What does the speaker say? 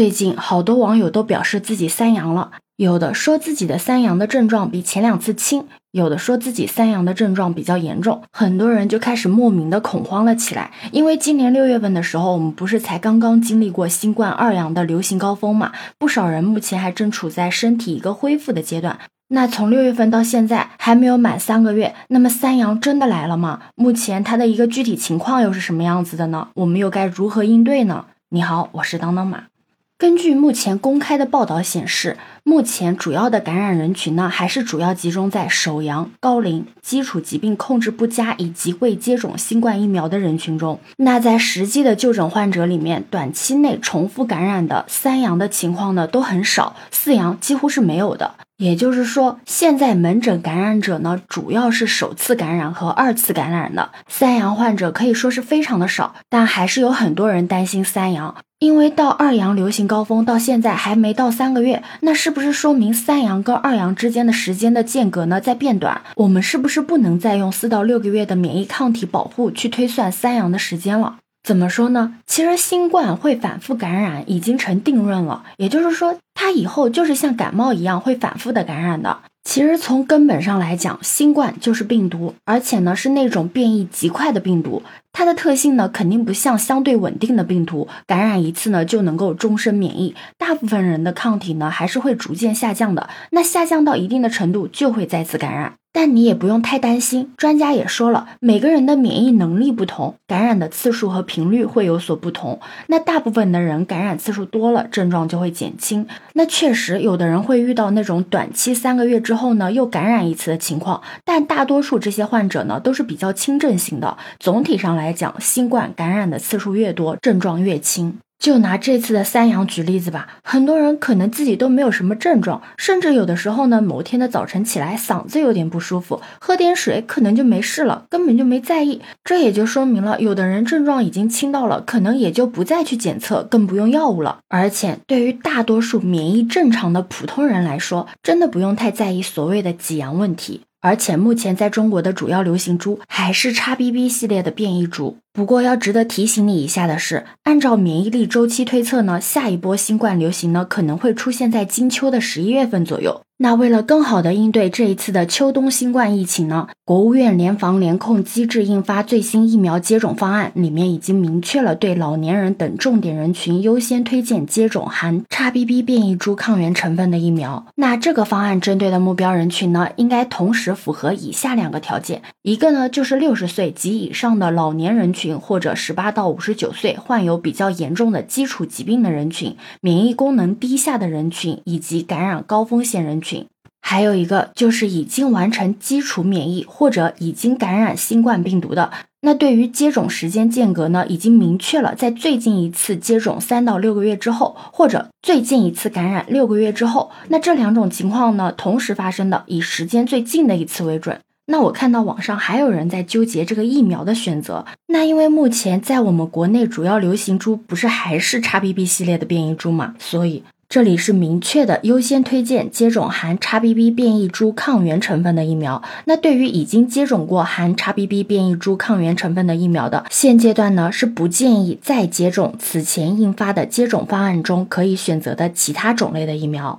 最近好多网友都表示自己三阳了，有的说自己的三阳的症状比前两次轻，有的说自己三阳的症状比较严重，很多人就开始莫名的恐慌了起来。因为今年六月份的时候，我们不是才刚刚经历过新冠二阳的流行高峰嘛，不少人目前还正处在身体一个恢复的阶段。那从六月份到现在还没有满三个月，那么三阳真的来了吗？目前它的一个具体情况又是什么样子的呢？我们又该如何应对呢？你好，我是当当马。根据目前公开的报道显示，目前主要的感染人群呢，还是主要集中在首阳、高龄、基础疾病控制不佳以及未接种新冠疫苗的人群中。那在实际的就诊患者里面，短期内重复感染的三阳的情况呢，都很少，四阳几乎是没有的。也就是说，现在门诊感染者呢，主要是首次感染和二次感染的三阳患者，可以说是非常的少。但还是有很多人担心三阳，因为到二阳流行高峰到现在还没到三个月，那是不是说明三阳跟二阳之间的时间的间隔呢在变短？我们是不是不能再用四到六个月的免疫抗体保护去推算三阳的时间了？怎么说呢？其实新冠会反复感染已经成定论了，也就是说，它以后就是像感冒一样会反复的感染的。其实从根本上来讲，新冠就是病毒，而且呢是那种变异极快的病毒。它的特性呢，肯定不像相对稳定的病毒，感染一次呢就能够终身免疫。大部分人的抗体呢还是会逐渐下降的，那下降到一定的程度就会再次感染。但你也不用太担心，专家也说了，每个人的免疫能力不同，感染的次数和频率会有所不同。那大部分的人感染次数多了，症状就会减轻。那确实有的人会遇到那种短期三个月之后呢又感染一次的情况，但大多数这些患者呢都是比较轻症型的。总体上来讲，新冠感染的次数越多，症状越轻。就拿这次的三阳举例子吧，很多人可能自己都没有什么症状，甚至有的时候呢，某天的早晨起来嗓子有点不舒服，喝点水可能就没事了，根本就没在意。这也就说明了，有的人症状已经轻到了，可能也就不再去检测，更不用药物了。而且对于大多数免疫正常的普通人来说，真的不用太在意所谓的几阳问题。而且目前在中国的主要流行株还是叉 BB 系列的变异株。不过要值得提醒你一下的是，按照免疫力周期推测呢，下一波新冠流行呢可能会出现在金秋的十一月份左右。那为了更好的应对这一次的秋冬新冠疫情呢，国务院联防联控机制印发最新疫苗接种方案，里面已经明确了对老年人等重点人群优先推荐接种含 XBB 变异株抗原成分的疫苗。那这个方案针对的目标人群呢，应该同时符合以下两个条件：一个呢就是六十岁及以上的老年人群，或者十八到五十九岁患有比较严重的基础疾病的人群，免疫功能低下的人群，以及感染高风险人群。还有一个就是已经完成基础免疫或者已经感染新冠病毒的，那对于接种时间间隔呢，已经明确了在最近一次接种三到六个月之后，或者最近一次感染六个月之后，那这两种情况呢同时发生的，以时间最近的一次为准。那我看到网上还有人在纠结这个疫苗的选择，那因为目前在我们国内主要流行株不是还是 XBB 系列的变异株嘛，所以。这里是明确的优先推荐接种含 XBB 变异株抗原成分的疫苗。那对于已经接种过含 XBB 变异株抗原成分的疫苗的，现阶段呢是不建议再接种此前印发的接种方案中可以选择的其他种类的疫苗。